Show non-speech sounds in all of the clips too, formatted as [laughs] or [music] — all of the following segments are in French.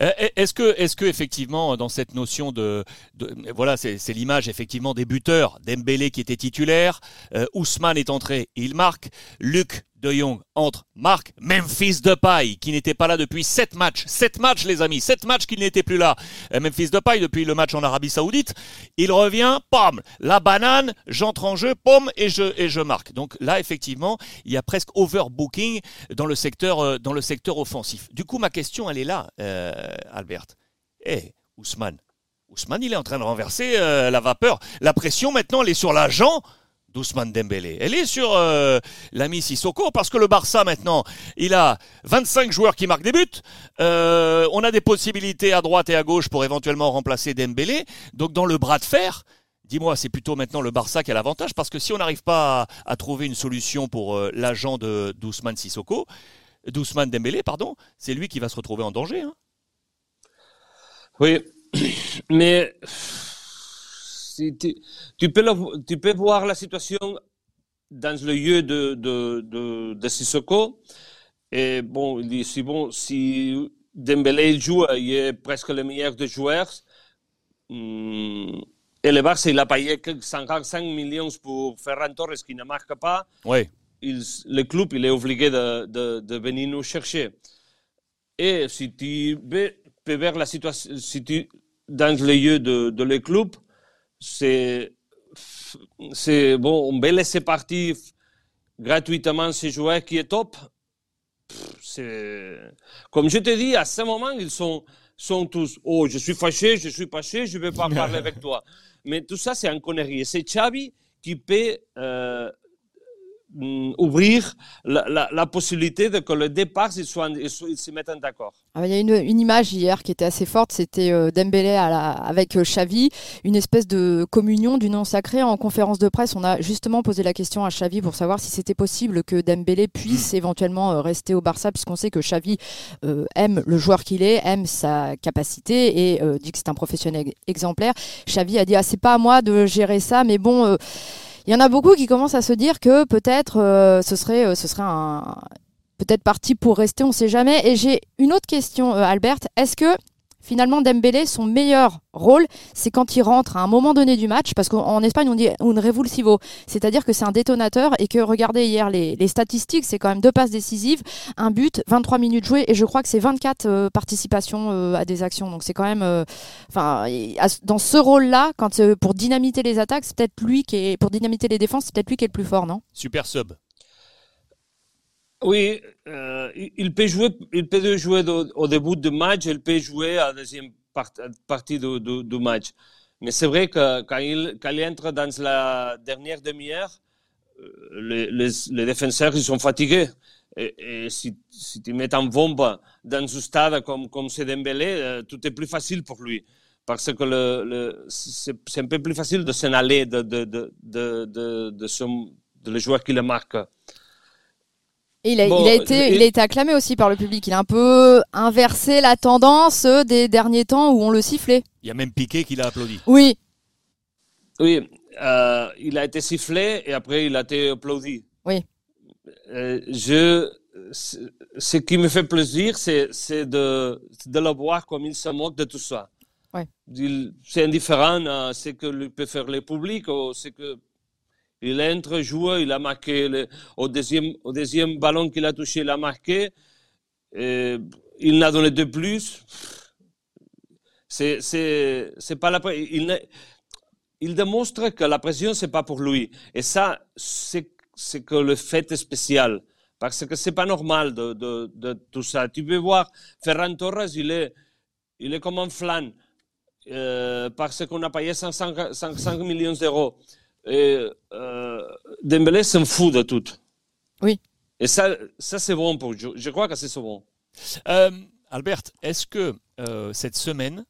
Euh, est-ce que, est-ce que effectivement, dans cette notion de, voilà, c'est l'image effectivement des buteurs, Dembélé qui était titulaire, euh, Ousmane est entré, il marque, Luc de Jong entre, marque, Memphis Depay qui n'était pas là depuis 7 matchs, 7 matchs les amis, 7 matchs qu'il n'était plus là. Euh, Memphis Depay depuis le match en Arabie Saoudite, il revient, pam, la banane, j'entre en jeu, pom et je marque. Donc là effectivement, il y a presque overbooking dans le secteur dans le secteur offensif. Du coup, ma question elle est là. Euh, Albert. Eh, Ousmane. Ousmane, il est en train de renverser euh, la vapeur. La pression, maintenant, elle est sur l'agent d'Ousmane Dembélé. Elle est sur euh, l'ami Sissoko parce que le Barça maintenant, il a 25 joueurs qui marquent des buts. on a des possibilités à droite et à gauche pour éventuellement remplacer Dembélé. Donc dans le bras de fer, dis-moi, c'est plutôt maintenant le Barça qui a l'avantage parce que si on n'arrive pas à, trouver une solution pour l'agent de d'Ousmane Sissoko, d'Ousmane Dembélé, pardon, c'est lui qui va se retrouver en danger. Hein. Oui, [coughs] mais si tu, tu, peux tu, peux voir la situation dans le lieu de, de, de, Sissoko. Et bon, il dit, si, bon, si Dembélé joue, il est presque le meilleur des joueurs. Hmm, et le Barça, il a payé 55 millions pour Ferran Torres qui ne marque pas. Oui le club il est obligé de, de, venir nous chercher. Et si tu peux voir la situation, si tu, dans le lieu de, de le club, c'est, c'est bon, on peut laisser partir gratuitement ces joueurs qui est top. C'est, comme je te dis, à ce moment, ils sont, sont tous, oh, je suis fâché, je suis fâché, je ne vais pas parler avec toi. [laughs] Mais tout ça, c'est un connerie. C'est Xavi qui peut euh, ouvrir la, la, possibilité de que le départ ils, soient, ils, se mettent d'accord. Ah, il y a une, une, image hier qui était assez forte, c'était euh, Dembélé à la, avec euh, Xavi, une espèce de communion du nom sacré. En conférence de presse, on a justement posé la question à Xavi pour savoir si c'était possible que Dembélé puisse éventuellement euh, rester au Barça, puisqu'on sait que Xavi aime le joueur qu'il est, aime sa capacité et dit que c'est un professionnel exemplaire. Xavi a dit ah c'est pas à moi de gérer ça, mais bon il y en a beaucoup qui commencent à se dire que peut-être euh, ce serait, euh, ce serait un peut-être parti pour rester, on sait jamais. Et j'ai une autre question, euh, Albert. Est-ce que finalement Dembélé, son meilleur rôle, c'est quand il rentre à un moment donné du match, parce qu'en Espagne on dit un revulsivo, c'est-à-dire que c'est un détonateur et que regardez hier les, statistiques, c'est quand même deux passes décisives, un but, 23 minutes jouées et je crois que c'est 24 euh, participations euh, à des actions. Donc c'est quand même, euh, enfin, dans ce rôle-là, quand pour dynamiter les attaques, c'est peut-être lui qui est, pour dynamiter les défenses, c'est peut-être lui qui est le plus fort, non? Super sub. Oui, euh, il peut jouer, il peut jouer au, début du match, il peut jouer à la deuxième partie du, match. Mais c'est vrai que quand il, entre dans la dernière demi-heure, euh, les, défenseurs ils sont fatigués. Et, si, tu mets un bombe dans un stade comme, comme c'est Dembélé, euh, tout est plus facile pour lui. Parce que c'est un peu plus facile de s'en aller de, de, de, de, de, son, de le joueur qui le marque il a, il, a été, il a été acclamé aussi par le public. Il a un peu inversé la tendance des derniers temps où on le sifflait. Il y a même Piqué qui l'a applaudi. Oui. Oui, euh, il a été sifflé et après il a été applaudi. Oui. Euh, je, ce qui me fait plaisir, c'est de, de le voir comme il se moque de tout ça. Ouais. C'est indifférent à ce que peut faire le public ou ce que il entre, joue, il a marqué au, deuxième, au deuxième ballon qu'il a touché, il a marqué. Il n'a donné de plus. C'est, c'est, c'est pas la il, il démontre que la pression, c'est pas pour lui. Et ça, c'est, c'est que le fait spécial. Parce que c'est pas normal de, de, de, tout ça. Tu peux voir, Ferran Torres, il est, il est comme un flan. Euh, parce qu'on a payé 500, 500 millions d'euros. Et euh, Dembélé s'en fout de tout. Oui. Et ça, ça c'est bon pour je, je crois que c'est bon. Euh, Albert, est-ce que euh, cette semaine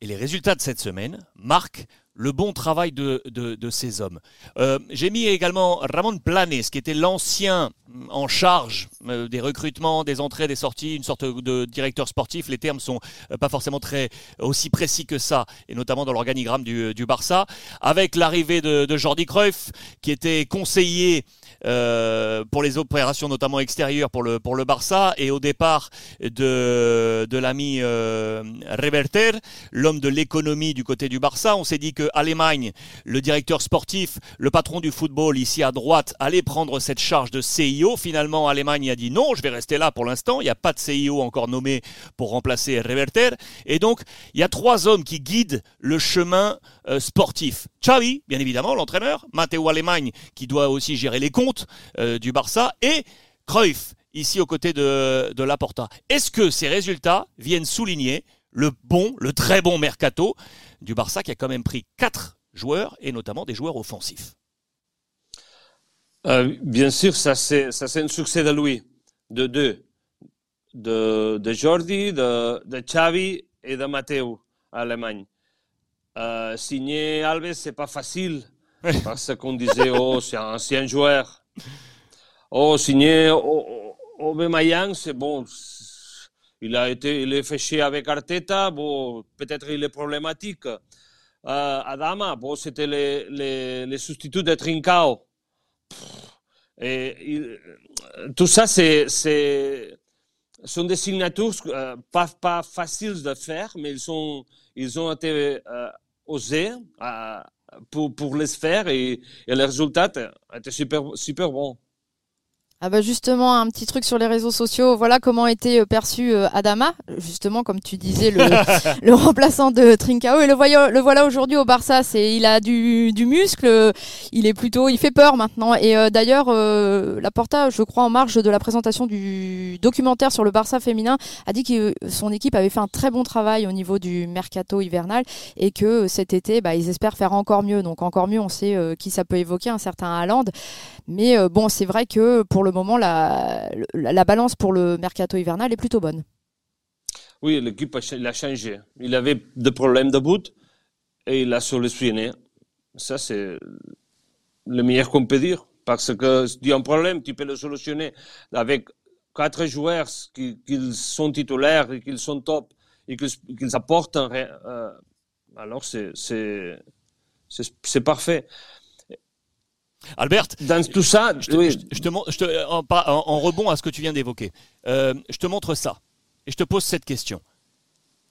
et les résultats de cette semaine marquent le bon travail de, ces hommes. Euh, j'ai mis également Ramon Planes, qui était l'ancien en charge euh, des recrutements, des entrées, des sorties, une sorte de directeur sportif. Les termes sont euh, pas forcément très aussi précis que ça, et notamment dans l'organigramme du, Barça. Avec l'arrivée de, Jordi Cruyff, qui était conseiller pour les opérations notamment extérieures pour le, Barça, et au départ de, l'ami Reverter, l'homme de l'économie du côté du Barça. On s'est dit que Allemagne, le directeur sportif, le patron du football ici à droite, allait prendre cette charge de CIO. Finalement, Allemagne a dit non, je vais rester là pour l'instant. Il n'y a pas de CIO encore nommé pour remplacer Reverter. Et donc, il y a trois hommes qui guident le chemin euh, sportif. Xavi, bien évidemment, l'entraîneur. Matteo Allemagne, qui doit aussi gérer les comptes euh, du Barça. Et Cruyff, ici aux côtés de, de Laporta. Est-ce que ces résultats viennent souligner le bon, le très bon mercato du Barça qui a quand même pris quatre joueurs et notamment des joueurs offensifs. Euh, bien sûr, ça c'est un succès de lui, de deux, de, de Jordi, de, de, Xavi et de Matteo à Allemagne. Euh, signer Alves, c'est pas facile parce qu'on disait oh c'est un ancien joueur. Oh signer Aubameyang, c'est bon, il a été, il est fêché avec Arteta, bon, peut-être il est problématique. Euh, Adama, bon, c'était les, les, les, substituts de Trincao. Et tout ça, c'est, sont des signatures euh, pas, pas faciles de faire, mais ils, sont, ils ont été euh, osés euh, pour, pour les faire et, et le résultat était super, super bon. Ah bah justement, un petit truc sur les réseaux sociaux. Voilà comment était euh, perçu euh, Adama, justement comme tu disais, le, [laughs] le remplaçant de Trincao. Et le, voyons, le voilà aujourd'hui au Barça. C'est, il a du, du, muscle. Il est plutôt, il fait peur maintenant. Et euh, d'ailleurs, euh, Laporta, je crois en marge de la présentation du documentaire sur le Barça féminin, a dit que son équipe avait fait un très bon travail au niveau du mercato hivernal et que cet été, bah, ils espèrent faire encore mieux. Donc encore mieux, on sait qui ça peut évoquer, un certain Haaland. Mais bon, c'est vrai que pour le le moment, la, la, balance pour le mercato hivernal est plutôt bonne. Oui, l'équipe a, changé. Il avait des problèmes de bout et il a solutionné. Ça, c'est le meilleur qu'on peut dire. Parce que si tu as un problème, tu peux le solutionner avec quatre joueurs qui, sont titulaires et qui sont top et qu'ils apportent. Un, euh, alors, c'est parfait. Albert, dans tout ça, je te, en, rebond à ce que tu viens d'évoquer, euh, je te montre ça et je te pose cette question.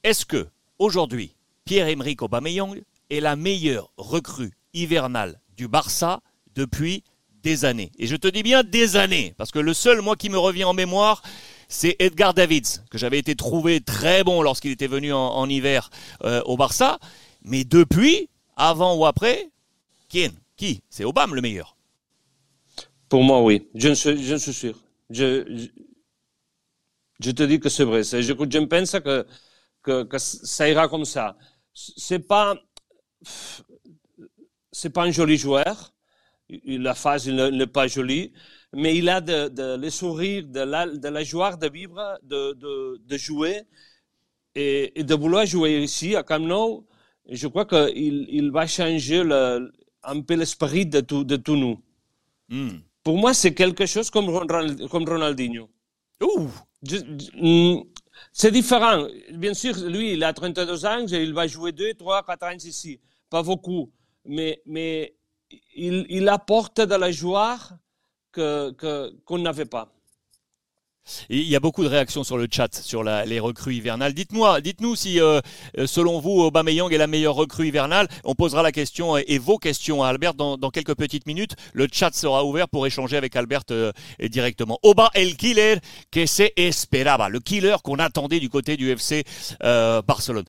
Est-ce que aujourd'hui, Pierre-Emerick Aubameyang est la meilleure recrue hivernale du Barça depuis des années? Et je te dis bien des années, parce que le seul, moi, qui me revient en mémoire, c'est Edgar Davids, que j'avais été trouvé très bon lorsqu'il était venu en, hiver euh, au Barça. Mais depuis, avant ou après, qui qui? C'est Obama le meilleur Pour moi, oui. Je, suis, je suis sûr. Je, je, te dis que c'est vrai. Je, je pense que, que, ça ira comme ça. C'est pas, c'est pas un joli joueur. La phase n'est pas jolie, mais il a de, de le sourire, de la, de la joie de vivre, de, de, de jouer et, de vouloir jouer ici à Camp. Je crois qu'il il va changer le, un peu l'esprit de, tout, de tout nous. Mm. Pour moi, c'est quelque chose comme, comme Ronaldinho. Mm, c'est différent. Bien sûr, lui, il a 32 ans, il va jouer 2, 3, 4 ans ici. Pas beaucoup. Mais, mais il, il apporte de la joie qu'on que, qu'on n'avait pas il y a beaucoup de réactions sur le chat sur les recrues hivernales. Dites-moi, dites-nous si, euh, euh, selon vous, Aubameyang est la meilleure recrue hivernale. On posera la question et, vos questions à Albert dans, quelques petites minutes. Le chat sera ouvert pour échanger avec Albert euh, directement. Oba el killer que se esperaba, le killer qu'on attendait du côté du FC Barcelone.